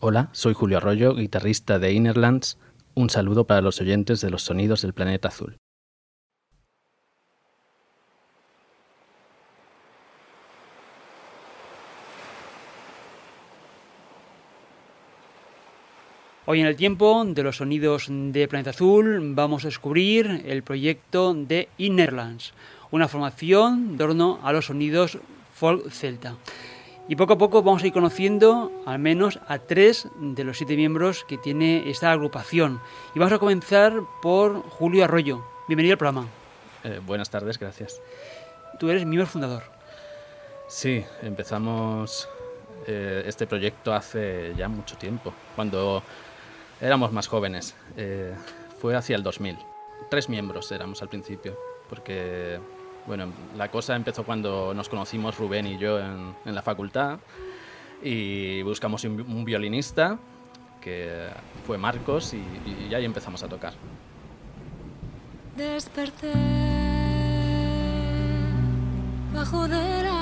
Hola, soy Julio Arroyo, guitarrista de Innerlands. Un saludo para los oyentes de los sonidos del planeta azul. Hoy en el tiempo de los sonidos de Planeta Azul vamos a descubrir el proyecto de Innerlands, una formación de torno a los sonidos folk celta. Y poco a poco vamos a ir conociendo al menos a tres de los siete miembros que tiene esta agrupación. Y vamos a comenzar por Julio Arroyo. Bienvenido al programa. Eh, buenas tardes, gracias. Tú eres miembro fundador. Sí, empezamos eh, este proyecto hace ya mucho tiempo, cuando éramos más jóvenes. Eh, fue hacia el 2000. Tres miembros éramos al principio, porque bueno, la cosa empezó cuando nos conocimos Rubén y yo en, la facultad y buscamos un, violinista que fue Marcos y, y ahí empezamos a tocar. Desperté bajo de la.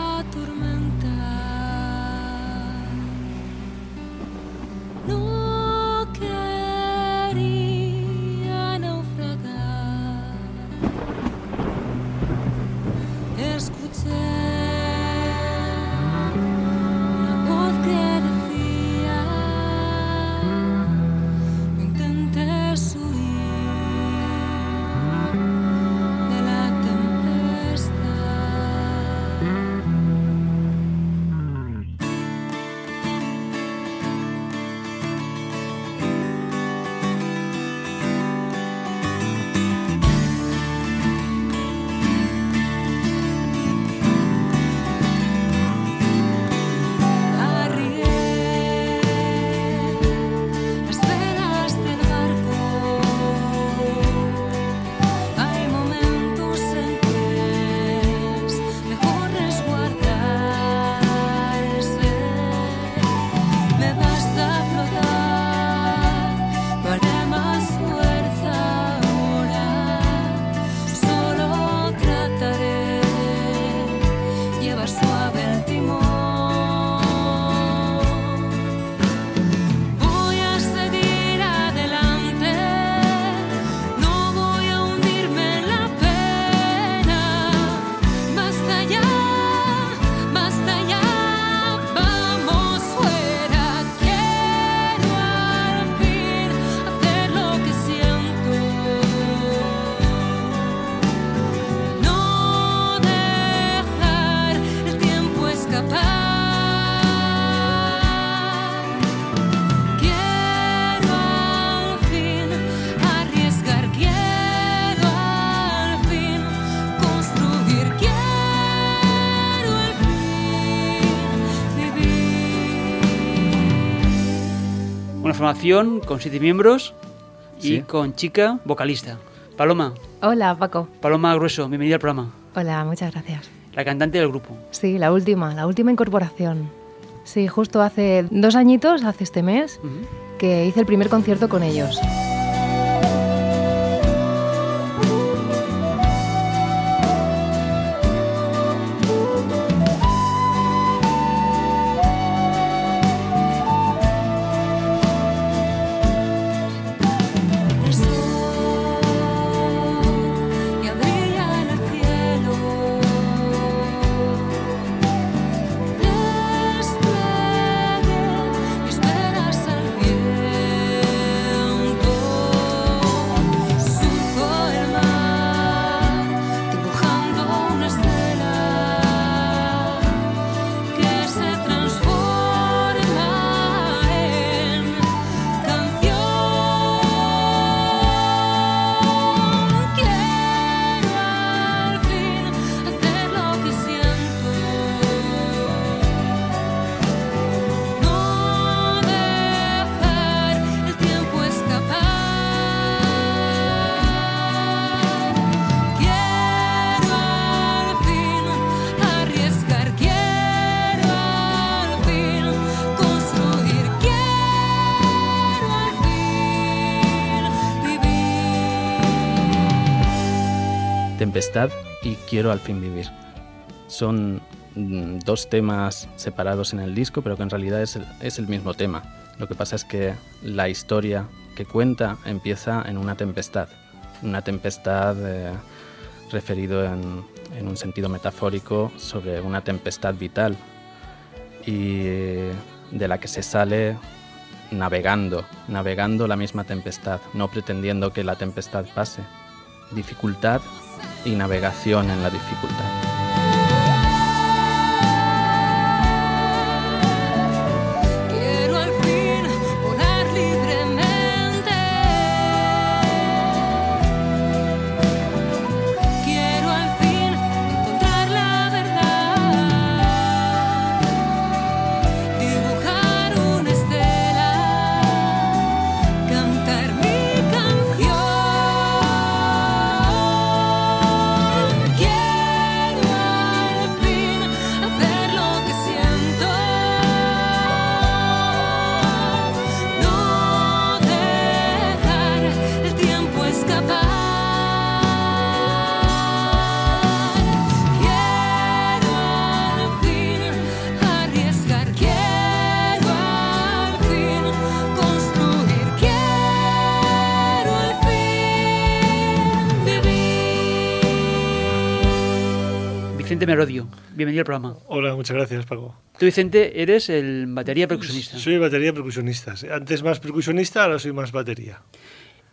Con siete miembros y Sí. con chica vocalista. Paloma, Hola, Paco. Paloma Grueso, bienvenida al programa. Hola, muchas gracias. La cantante del grupo. Sí, la última, la última incorporación. Sí, justo hace dos añitos, hace este mes, que hice el primer concierto con ellos. Y Quiero al fin vivir. Son mm, dos temas separados en el disco, pero que en realidad es el, es el mismo tema. Lo que pasa es que la historia que cuenta empieza en una tempestad. Una tempestad eh, referido en, en un sentido metafórico sobre una tempestad vital y de la que se sale navegando, navegando la misma tempestad, no pretendiendo que la tempestad pase. Dificultad y navegación en la dificultad. Bienvenido al programa. Hola, muchas gracias, Paco. Tú, Vicente, eres el batería percusionista. Soy batería percusionista. Antes más percusionista, ahora soy más batería.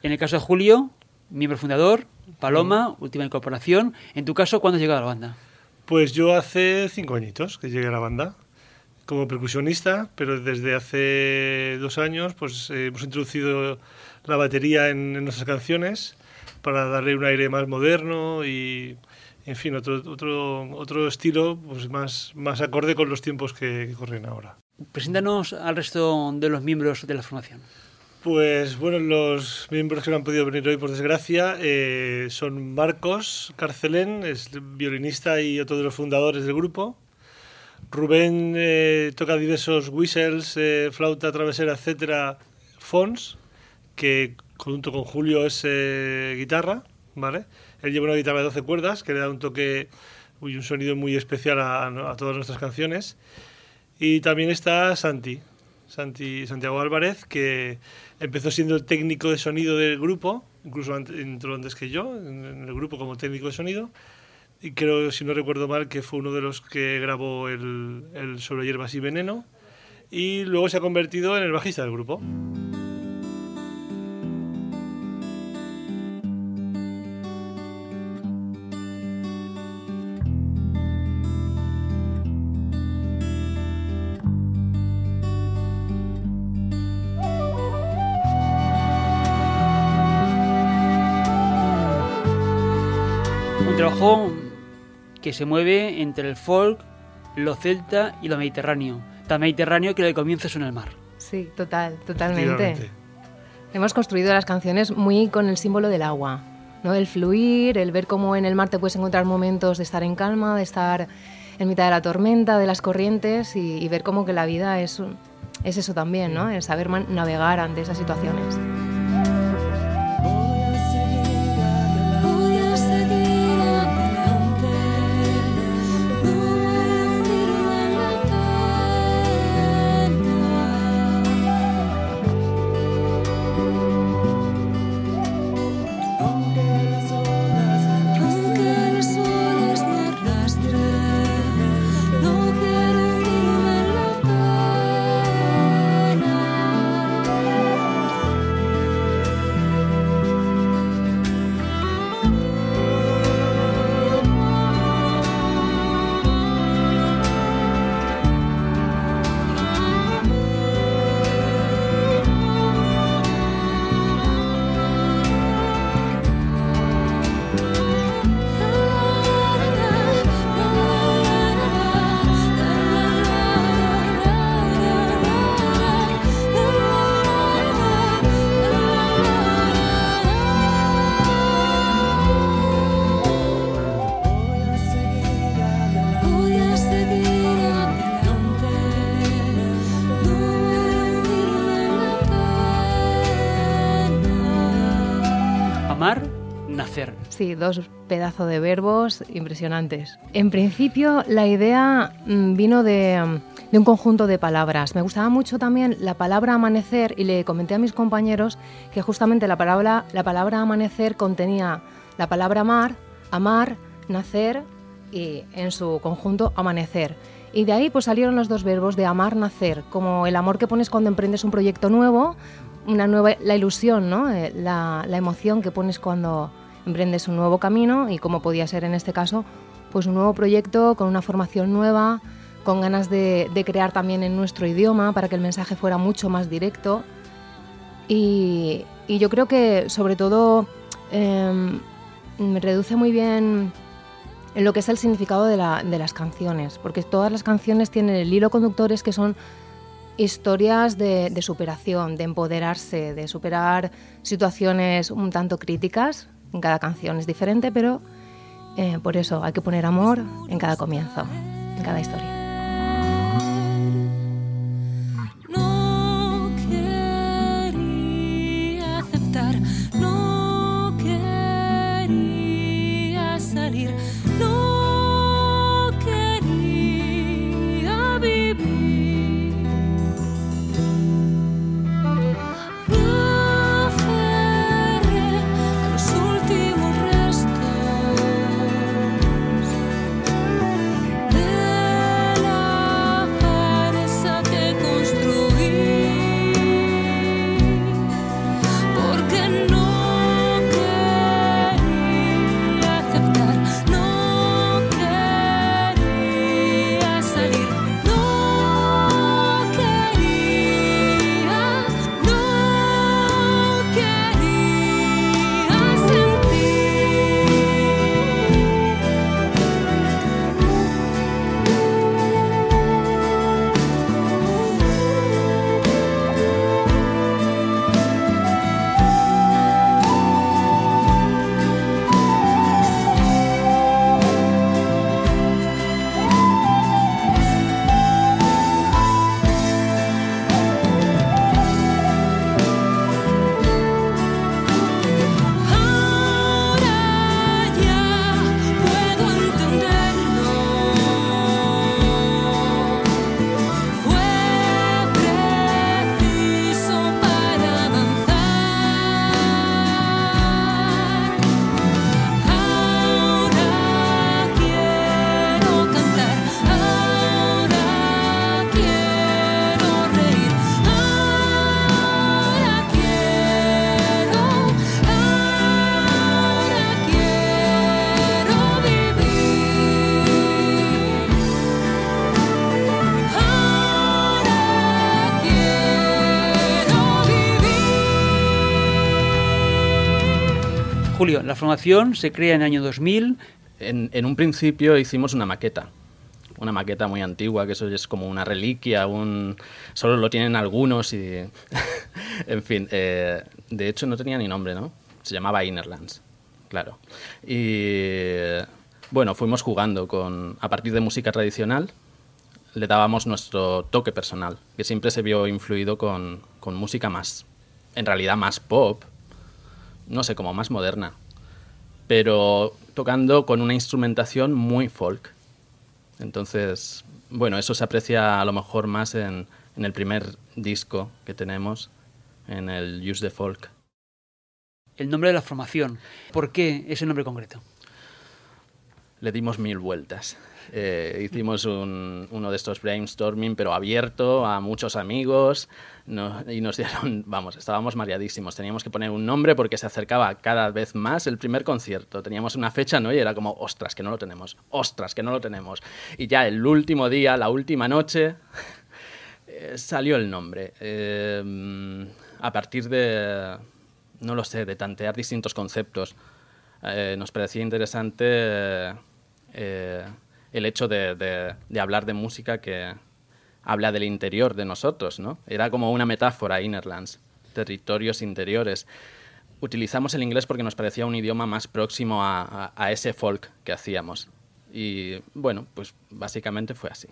En el caso de Julio, miembro fundador, Paloma, última incorporación. En tu caso, ¿cuándo has llegado a la banda? Pues yo hace cinco añitos que llegué a la banda como percusionista, pero desde hace dos años pues eh, hemos introducido la batería en, en nuestras canciones para darle un aire más moderno y, en fin, otro, otro, otro estilo pues más, más acorde con los tiempos que, que corren ahora. Preséntanos al resto de los miembros de la formación. Pues bueno, los miembros que no han podido venir hoy, por desgracia, eh, son Marcos Carcelén, es violinista y otro de los fundadores del grupo. Rubén eh, toca diversos whistles, eh, flauta travesera, etcétera, Fons, que junto con Julio es eh, guitarra, ¿vale? Él lleva una guitarra de 12 cuerdas que le da un toque y un sonido muy especial a, a todas nuestras canciones. Y también está Santi, Santi, Santiago Álvarez, que empezó siendo el técnico de sonido del grupo, incluso ant- entró antes que yo en el grupo como técnico de sonido. Y creo, si no recuerdo mal, que fue uno de los que grabó el, el Sobre Hierbas y Veneno. Y luego se ha convertido en el bajista del grupo. Que se mueve entre el folk, lo celta y lo mediterráneo. Tan mediterráneo que lo de comienzo es en el mar. Sí, total, totalmente. Hemos construido las canciones muy con el símbolo del agua, ¿no? El fluir, el ver cómo en el mar te puedes encontrar momentos de estar en calma, de estar en mitad de la tormenta, de las corrientes y, y ver cómo que la vida es, es eso también, ¿no? El saber navegar ante esas situaciones. Sí, dos pedazos de verbos impresionantes. En principio, la idea mm, vino de, mm, de un conjunto de palabras. Me gustaba mucho también la palabra amanecer y le comenté a mis compañeros que justamente la palabra, la palabra amanecer contenía la palabra mar, amar, nacer y en su conjunto amanecer. Y de ahí pues salieron los dos verbos de amar, nacer, como el amor que pones cuando emprendes un proyecto nuevo, una nueva, la ilusión, ¿no? Eh, la emoción que pones cuando emprendes un nuevo camino y como podía ser en este caso, pues un nuevo proyecto con una formación nueva, con ganas de, crear también en nuestro idioma para que el mensaje fuera mucho más directo. Y, yo creo que sobre todo me reduce muy bien en lo que es el significado de, la- de las canciones, porque todas las canciones tienen el hilo conductores que son historias de superación, de empoderarse, de superar situaciones un tanto críticas. En cada canción es diferente, pero eh, por eso hay que poner amor en cada comienzo, en cada historia. La formación se crea en el año 2000. En, en un principio hicimos una maqueta, una maqueta muy antigua, que eso es como una reliquia, un... solo lo tienen algunos y... en fin, eh, de hecho no tenía ni nombre, ¿no? Se llamaba Innerlands, claro. Y bueno, fuimos jugando con... A partir de música tradicional, le dábamos nuestro toque personal, que siempre se vio influido con, con música más, en realidad más pop, no sé, como más moderna pero tocando con una instrumentación muy folk. Entonces, bueno, eso se aprecia a lo mejor más en, en el primer disco que tenemos, en el Use the Folk. El nombre de la formación. ¿Por qué ese nombre concreto? Le dimos mil vueltas. Eh, hicimos un- uno de estos brainstorming, pero abierto a muchos amigos. no- y nos dieron, vamos, estábamos mareadísimos. Teníamos que poner un nombre porque se acercaba cada vez más el primer concierto. Teníamos una fecha, ¿no? Y era como, ostras, que no lo tenemos. Ostras, que no lo tenemos. Y ya el último día, la última noche, eh, salió el nombre. Eh, a partir de, no lo sé, de tantear distintos conceptos. Eh, nos parecía interesante eh, el hecho de, de- hablar de música que habla del interior de nosotros, ¿no? Era como una metáfora, Innerlands, territorios interiores. Utilizamos el inglés porque nos parecía un idioma más próximo a- a ese folk que hacíamos. Y bueno, pues básicamente fue así.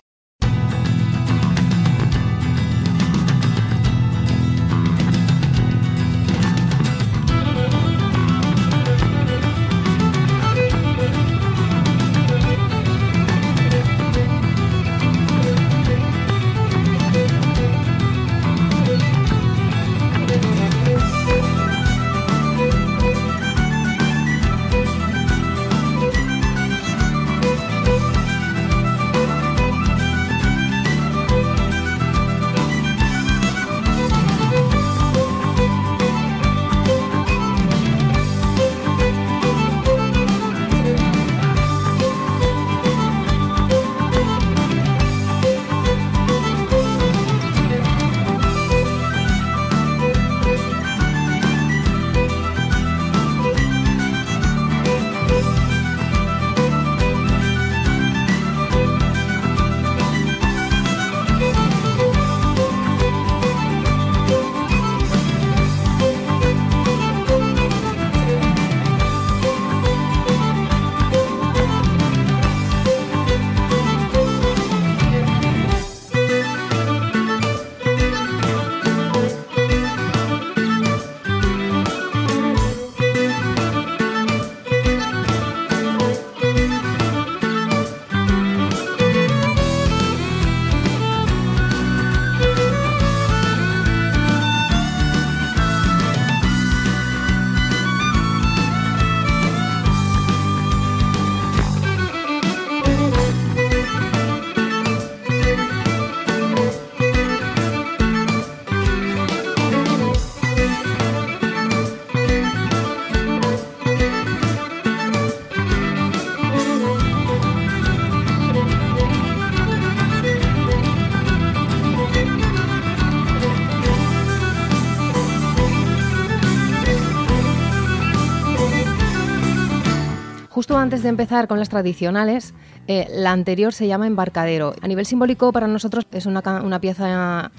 Antes de empezar con las tradicionales, eh, la anterior se llama Embarcadero. A nivel simbólico, para nosotros es una, una pieza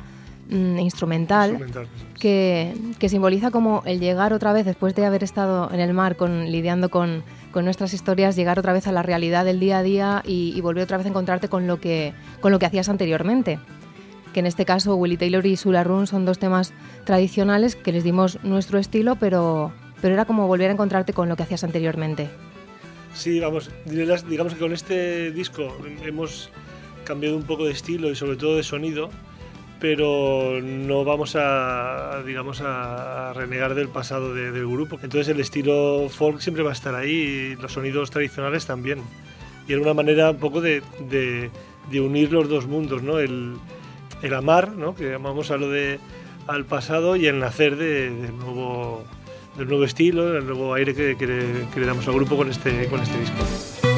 mm, instrumental Instrumental. que, que simboliza como el llegar otra vez, después de haber estado en el mar con, lidiando con, con nuestras historias, llegar otra vez a la realidad del día a día y, y volver otra vez a encontrarte con lo que, con lo que hacías anteriormente. Que en este caso Willie Taylor y Sula Run son dos temas tradicionales que les dimos nuestro estilo, pero, pero era como volver a encontrarte con lo que hacías anteriormente. Sí, vamos, digamos que con este disco hemos cambiado un poco de estilo y sobre todo de sonido, pero no vamos a, digamos, a renegar del pasado de- del grupo. Entonces el estilo folk siempre va a estar ahí y los sonidos tradicionales también. Y era una manera un poco de, de- de unir los dos mundos, ¿no? El, el amar, ¿no? Que llamamos a lo de al pasado y el nacer de, del nuevo del nuevo estilo, del nuevo aire que, que le, damos al grupo con este, con este disco.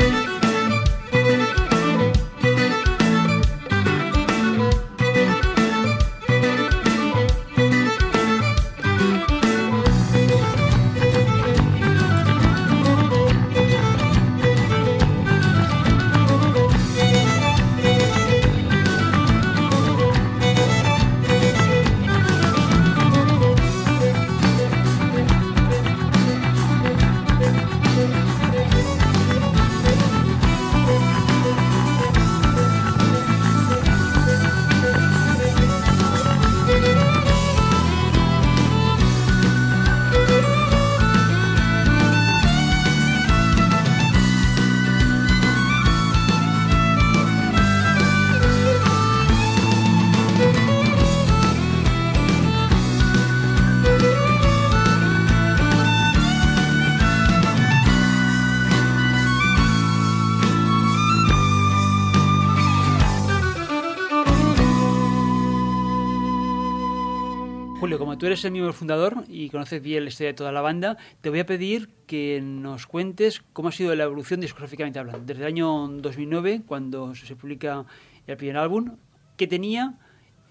Eres el miembro fundador y conoces bien la historia de toda la banda, te voy a pedir que nos cuentes cómo ha sido la evolución discográficamente hablando. Desde el año 2009, cuando se publica el primer álbum, ¿qué tenía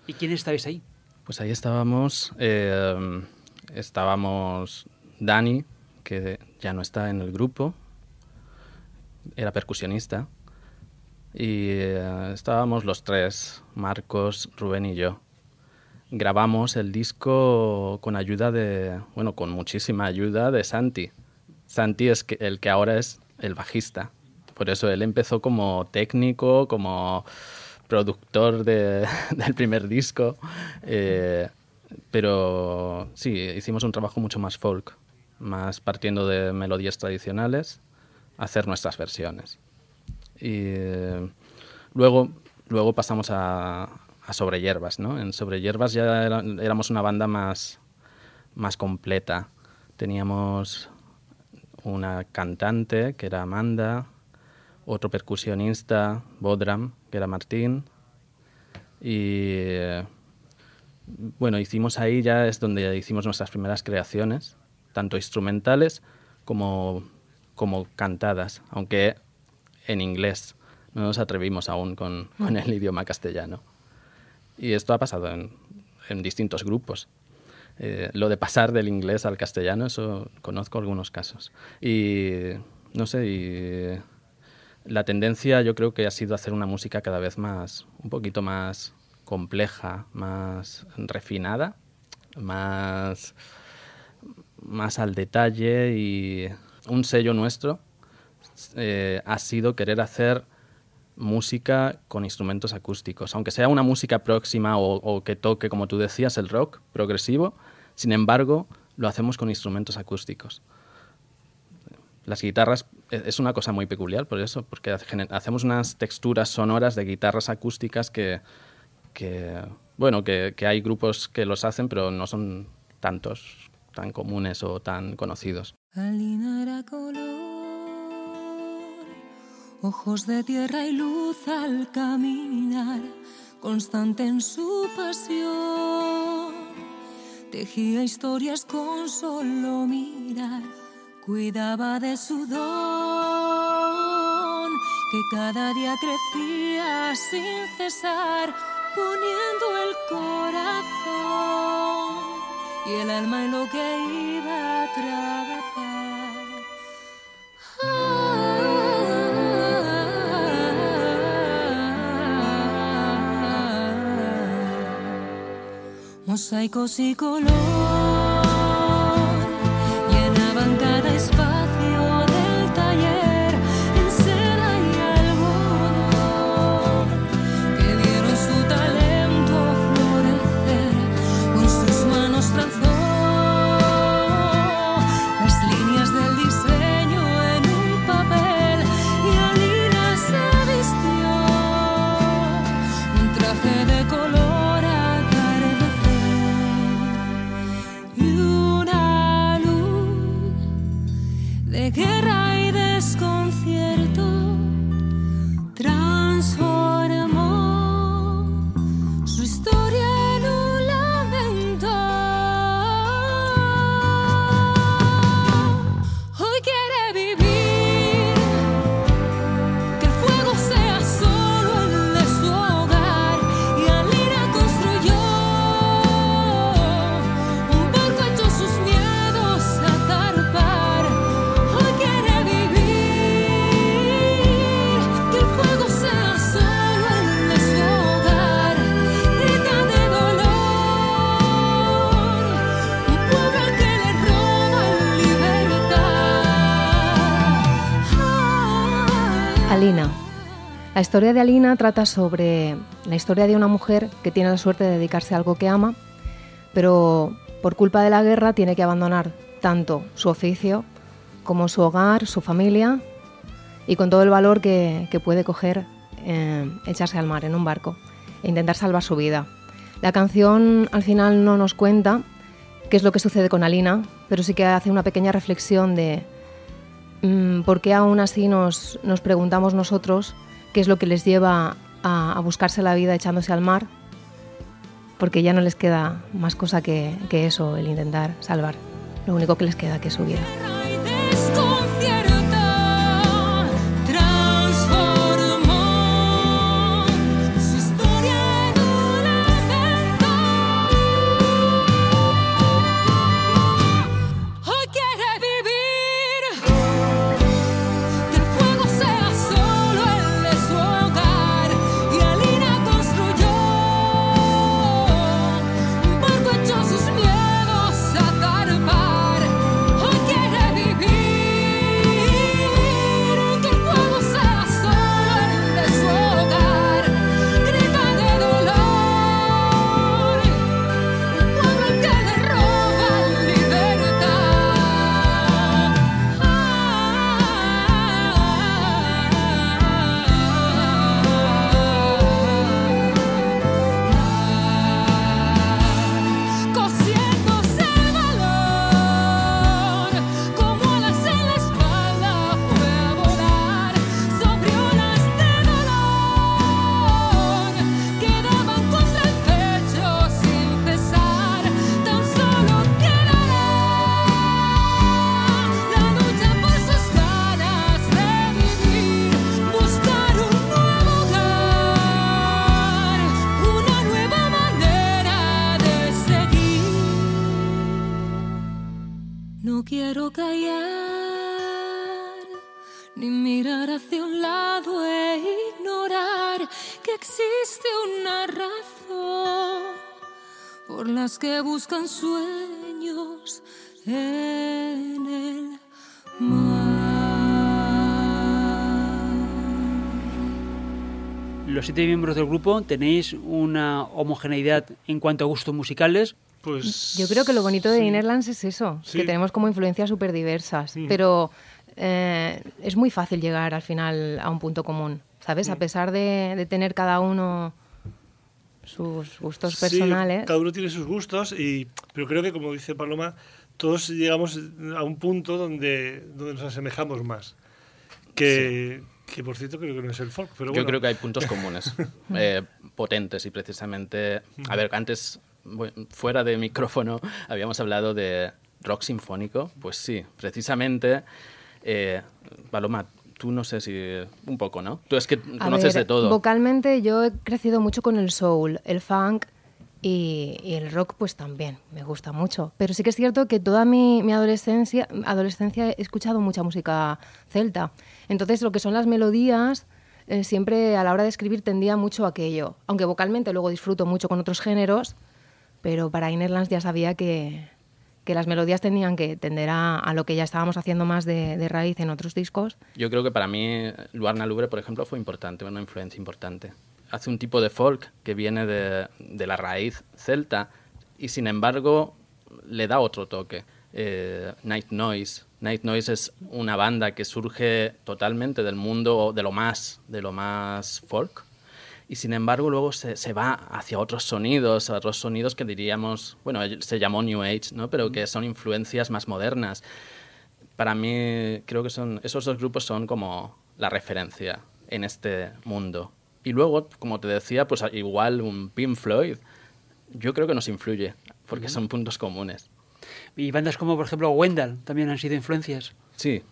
y quiénes estabais ahí? Pues ahí estábamos, eh, estábamos Dani, que ya no está en el grupo, era percusionista, y eh, estábamos los tres, Marcos, Rubén y yo. Grabamos el disco con ayuda de, bueno, con muchísima ayuda de Santi. Santi es el que ahora es el bajista. Por eso él empezó como técnico, como productor de- del primer disco. eh, pero sí, hicimos un trabajo mucho más folk, más partiendo de melodías tradicionales, hacer nuestras versiones. Y eh, luego, luego pasamos a, a Sobre Hierbas, ¿no? En Sobre Hierbas ya éramos una banda más, más completa. Teníamos una cantante, que era Amanda, otro percusionista, Bodram, que era Martín, y eh, bueno, hicimos ahí ya es donde hicimos nuestras primeras creaciones, tanto instrumentales como, como cantadas, aunque en inglés. No nos atrevimos aún con el idioma castellano. Y esto ha pasado en, distintos grupos. Eh, lo de pasar del inglés al castellano, eso conozco algunos casos. Y no sé, y la tendencia yo creo que ha sido hacer una música cada vez más, un poquito más compleja, más refinada, más, más al detalle y un sello nuestro eh, ha sido querer hacer música con instrumentos acústicos, aunque sea una música próxima o, que toque, como tú decías, el rock progresivo, sin embargo, lo hacemos con instrumentos acústicos. Las guitarras e- es una cosa muy peculiar por eso, porque hacemos unas texturas sonoras de guitarras acústicas que, bueno, que, hay grupos que los hacen, pero no son tantos, tan comunes o tan conocidos. Ojos de tierra y luz al caminar, constante en su pasión. Tejía historias con solo mirar, cuidaba de su don, que cada día crecía sin cesar, poniendo el corazón y el alma en lo que iba a trabajar. Mosaicos y color historia de Alina trata sobre la historia de una mujer que tiene la suerte de dedicarse a algo que ama, pero por culpa de la guerra tiene que abandonar tanto su oficio como su hogar, su familia y con todo el valor que, puede coger eh, echarse al mar en un barco e intentar salvar su vida. La canción al final no nos cuenta qué es lo que sucede con Alina, pero sí que hace una pequeña reflexión de mm, por qué aún así nos preguntamos nosotros qué es lo que les lleva a, buscarse la vida echándose al mar, porque ya no les queda más cosa que, que eso, el intentar salvar. Lo único que les queda que es su vida. Que buscan sueños en el mar. Los siete miembros del grupo tenéis una homogeneidad en cuanto a gustos musicales. Pues Yo creo que lo bonito de sí. Innerlands es eso, Sí. que tenemos como influencias súper diversas, Mm. pero eh, es muy fácil llegar al final a un punto común, ¿sabes? Mm. A pesar de, de tener cada uno sus gustos Sí, personales. cada uno tiene sus gustos, y, pero creo que, como dice Paloma, todos llegamos a un punto donde, donde nos asemejamos más. Que, que, por cierto, creo que no es el folk. Pero Yo bueno. creo que hay puntos comunes, eh, potentes y precisamente, a ver, antes, fuera de micrófono, habíamos hablado de rock sinfónico, pues sí, precisamente, eh, Paloma, tú no sé si, un poco, ¿no? Tú es que A conoces ver, de todo. Vocalmente yo he crecido mucho con el soul, el funk y, y el rock pues también, me gusta mucho. Pero sí que es cierto que toda mi, mi adolescencia, adolescencia he escuchado mucha música celta. Entonces lo que son las melodías, eh, siempre a la hora de escribir tendía mucho a aquello. Aunque vocalmente luego disfruto mucho con otros géneros, pero para Innerlands ya sabía que, que las melodías tenían que tender a, a lo que ya estábamos haciendo más de, de raíz en otros discos. Yo creo que para mí Luarna Lubre, por ejemplo, fue importante, una influencia importante. Hace un tipo de folk que viene de, de la raíz celta y sin embargo le da otro toque. Eh, Night Noise. Night Noise es una banda que surge totalmente del mundo de lo más, de lo más folk y sin embargo luego se, se, va hacia otros sonidos, a otros sonidos que diríamos, bueno, se llamó New Age, ¿no? pero que son influencias más modernas. Para mí creo que son, esos dos grupos son como la referencia en este mundo. Y luego, como te decía, pues igual un Pink Floyd, yo creo que nos influye, porque son puntos comunes. Y bandas como, por ejemplo, Wendell también han sido influencias. Sí,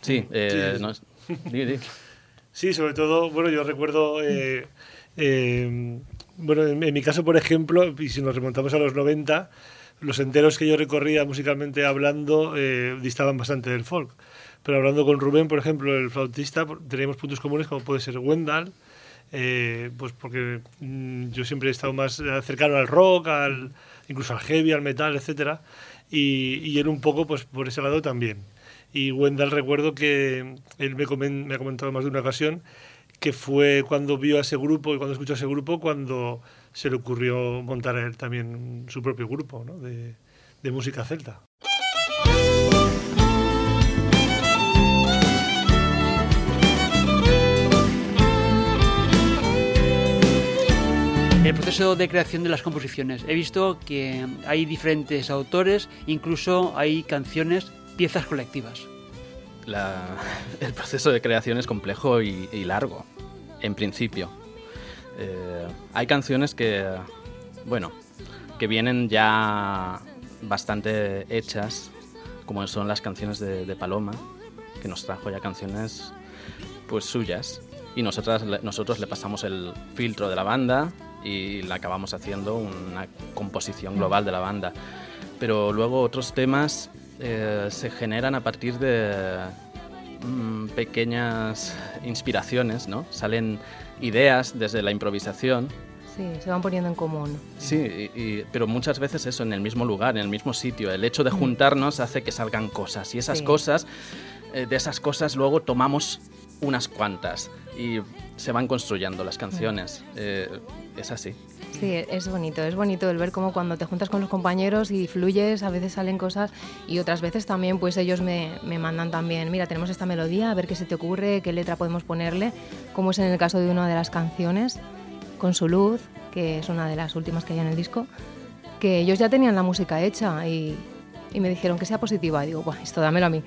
sí. Eh, no. Sí, sobre todo, bueno, yo recuerdo, eh, eh, bueno, en, mi caso, por ejemplo, y si nos remontamos a los 90, los enteros que yo recorría musicalmente hablando eh, distaban bastante del folk. Pero hablando con Rubén, por ejemplo, el flautista, teníamos puntos comunes como puede ser Wendell, pues porque mm, yo siempre he estado más cercano al rock, al, incluso al heavy, al metal, etcétera, y, y él un poco pues por ese lado también. Y Wendell recuerdo que él me, comen- me ha comentado más de una ocasión que fue cuando vio a ese grupo y cuando escuchó a ese grupo cuando se le ocurrió montar a él también su propio grupo ¿no? de, de música celta. El proceso de creación de las composiciones. He visto que hay diferentes autores, incluso hay canciones, piezas colectivas. La- el proceso de creación es complejo y, y largo, en principio. Eh, hay canciones que, bueno, que vienen ya bastante hechas, como son las canciones de, de Paloma, que nos trajo ya canciones pues suyas. Y nosotras, nosotros le pasamos el filtro de la banda y le acabamos haciendo una composición global de la banda. Pero luego otros temas eh, se generan a partir de mm, pequeñas inspiraciones, ¿no? Salen ideas desde la improvisación Sí, se van poniendo en común. Sí, y- y- pero muchas veces eso, en el mismo lugar, en el mismo sitio. El hecho de juntarnos hace que salgan cosas y esas Sí. cosas, eh, de esas cosas luego tomamos unas cuantas y se van construyendo las canciones. Eh, es así. Sí, es bonito, es bonito el ver cómo cuando te juntas con los compañeros y fluyes, a veces salen cosas y otras veces también pues ellos me, me mandan también, mira, tenemos esta melodía, a ver qué se te ocurre, qué letra podemos ponerle, como es en el caso de una de las canciones, con su luz, que es una de las últimas que hay en el disco, que ellos ya tenían la música hecha y, y me dijeron que sea positiva. Y digo, Buah, esto dámelo a mí,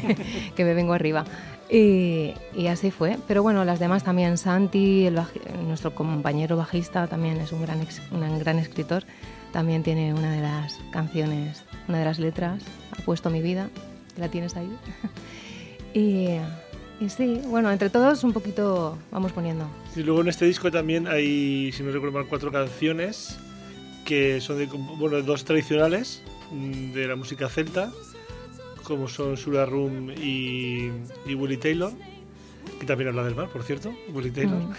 que me vengo arriba. Y, y así fue. Pero bueno, las demás también. Santi, el nuestro compañero bajista, también es un gran, ex- un gran escritor. También tiene una de las canciones, una de las letras, Ha puesto mi vida. ¿La tienes ahí? y, y sí, bueno, entre todos un poquito vamos poniendo. Y luego en este disco también hay, si no recuerdo mal, cuatro canciones que son de, bueno, dos tradicionales de la música celta, como son Sura Room y, y Willie Taylor, que también habla del mar, por cierto, Willie Taylor. Mm.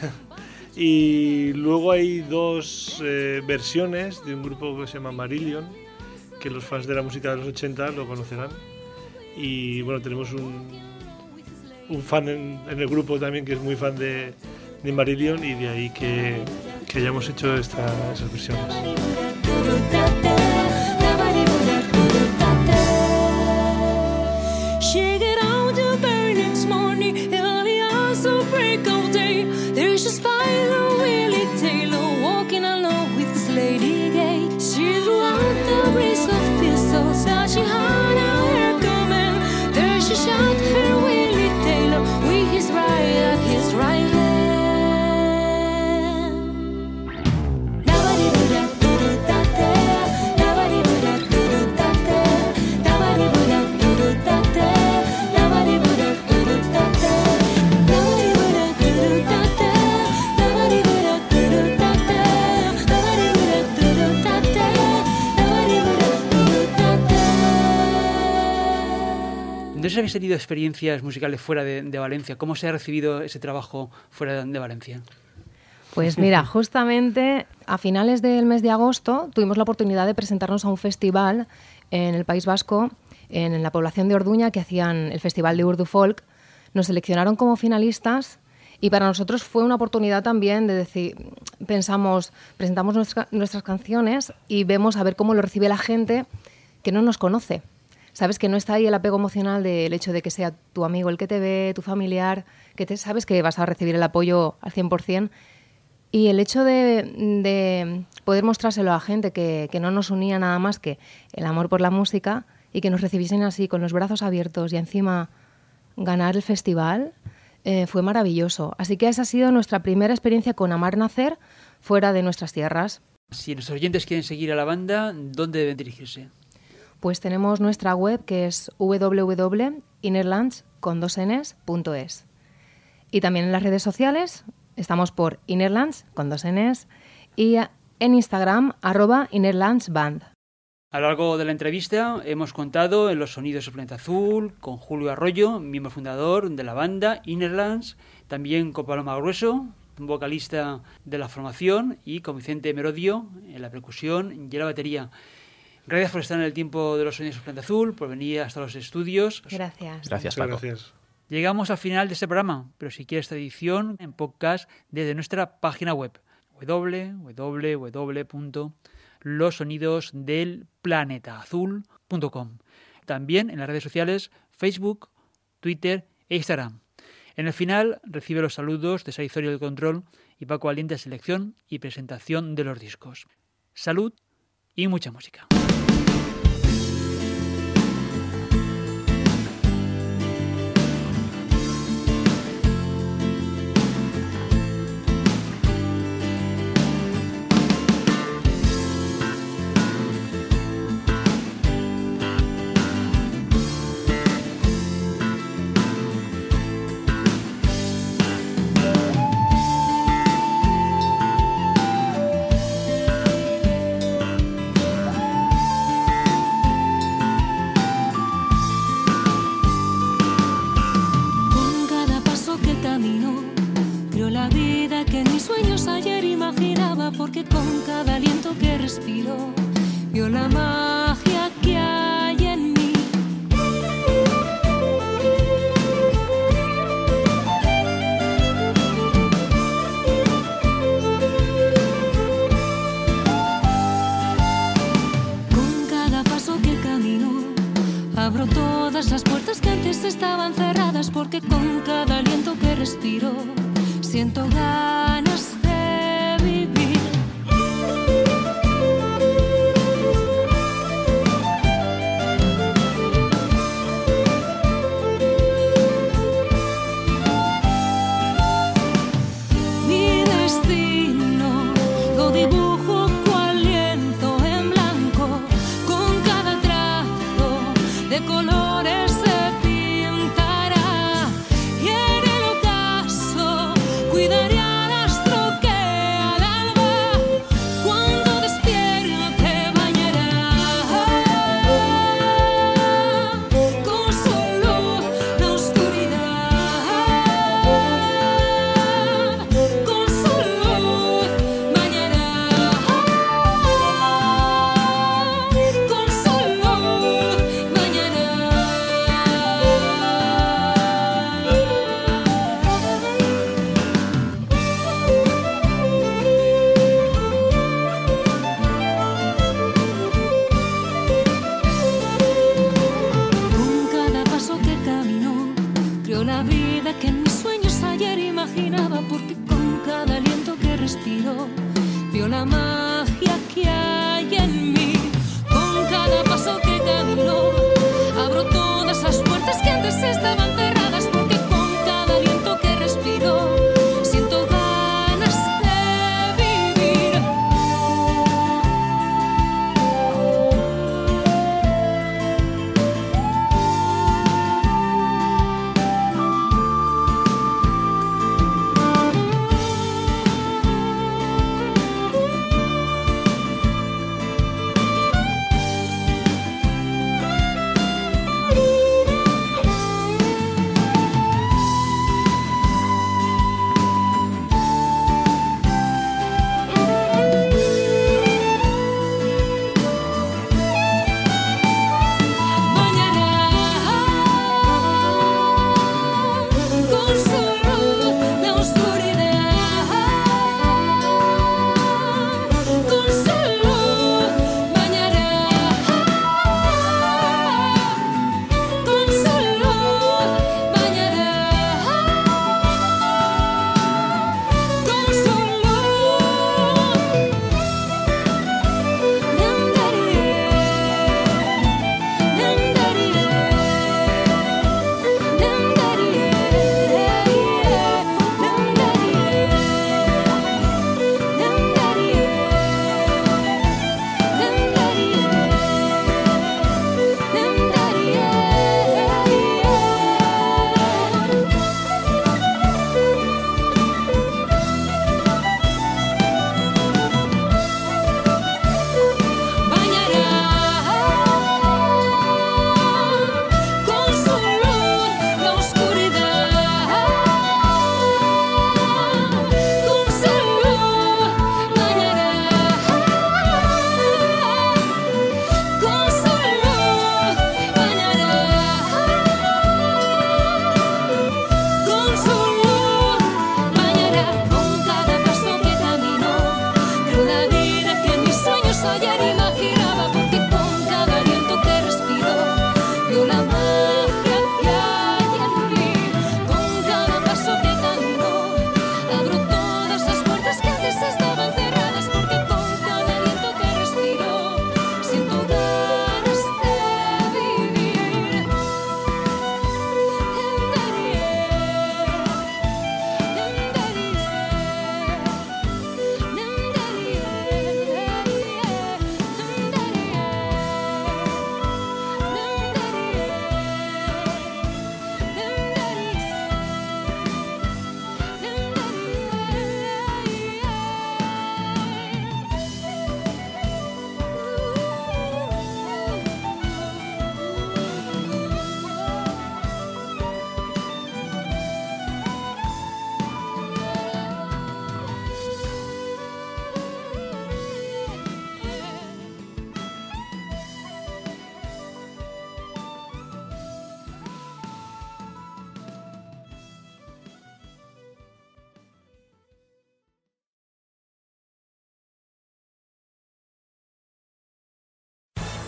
y luego hay dos eh, versiones de un grupo que se llama Marillion, que los fans de la música de los 80 lo conocerán. Y bueno, tenemos un, un fan en, en el grupo también que es muy fan de, de Marillion y de ahí que, que hayamos hecho esta- esas versiones. ¿Habéis tenido experiencias musicales fuera de, de Valencia? ¿Cómo se ha recibido ese trabajo fuera de Valencia? Pues mira, justamente a finales del mes de agosto tuvimos la oportunidad de presentarnos a un festival en el País Vasco, en la población de Orduña, que hacían el Festival de Urdu Folk. Nos seleccionaron como finalistas y para nosotros fue una oportunidad también de decir, pensamos, presentamos nuestra- nuestras canciones y vemos a ver cómo lo recibe la gente que no nos conoce. Sabes que no está ahí el apego emocional del hecho de que sea tu amigo el que te ve, tu familiar, que te sabes que vas a recibir el apoyo al 100%. Y el hecho de, de poder mostrárselo a gente que, que no nos unía nada más que el amor por la música y que nos recibiesen así con los brazos abiertos y encima ganar el festival eh, fue maravilloso. Así que esa ha sido nuestra primera experiencia con Amar Nacer fuera de nuestras tierras. Si nuestros oyentes quieren seguir a la banda, ¿dónde deben dirigirse? Pues tenemos nuestra web que es www.innerlands.es. Y también en las redes sociales estamos por Innerlands con Ns y en Instagram arroba innerlandsband. A lo largo de la entrevista hemos contado en los sonidos del planeta azul con Julio Arroyo, miembro fundador de la banda Innerlands, también con Paloma Grueso, vocalista de la formación, y con Vicente Merodio en la percusión y la batería. Gracias por estar en el tiempo de los sonidos del planeta azul, por venir hasta los estudios. Gracias. Gracias, Paco. gracias. Llegamos al final de este programa, pero si quieres esta edición en podcast desde nuestra página web www.losonidosdelplanetaazul.com. También en las redes sociales Facebook, Twitter e Instagram. En el final recibe los saludos de Saizorio del Control y Paco Aliente selección y presentación de los discos. Salud y mucha música.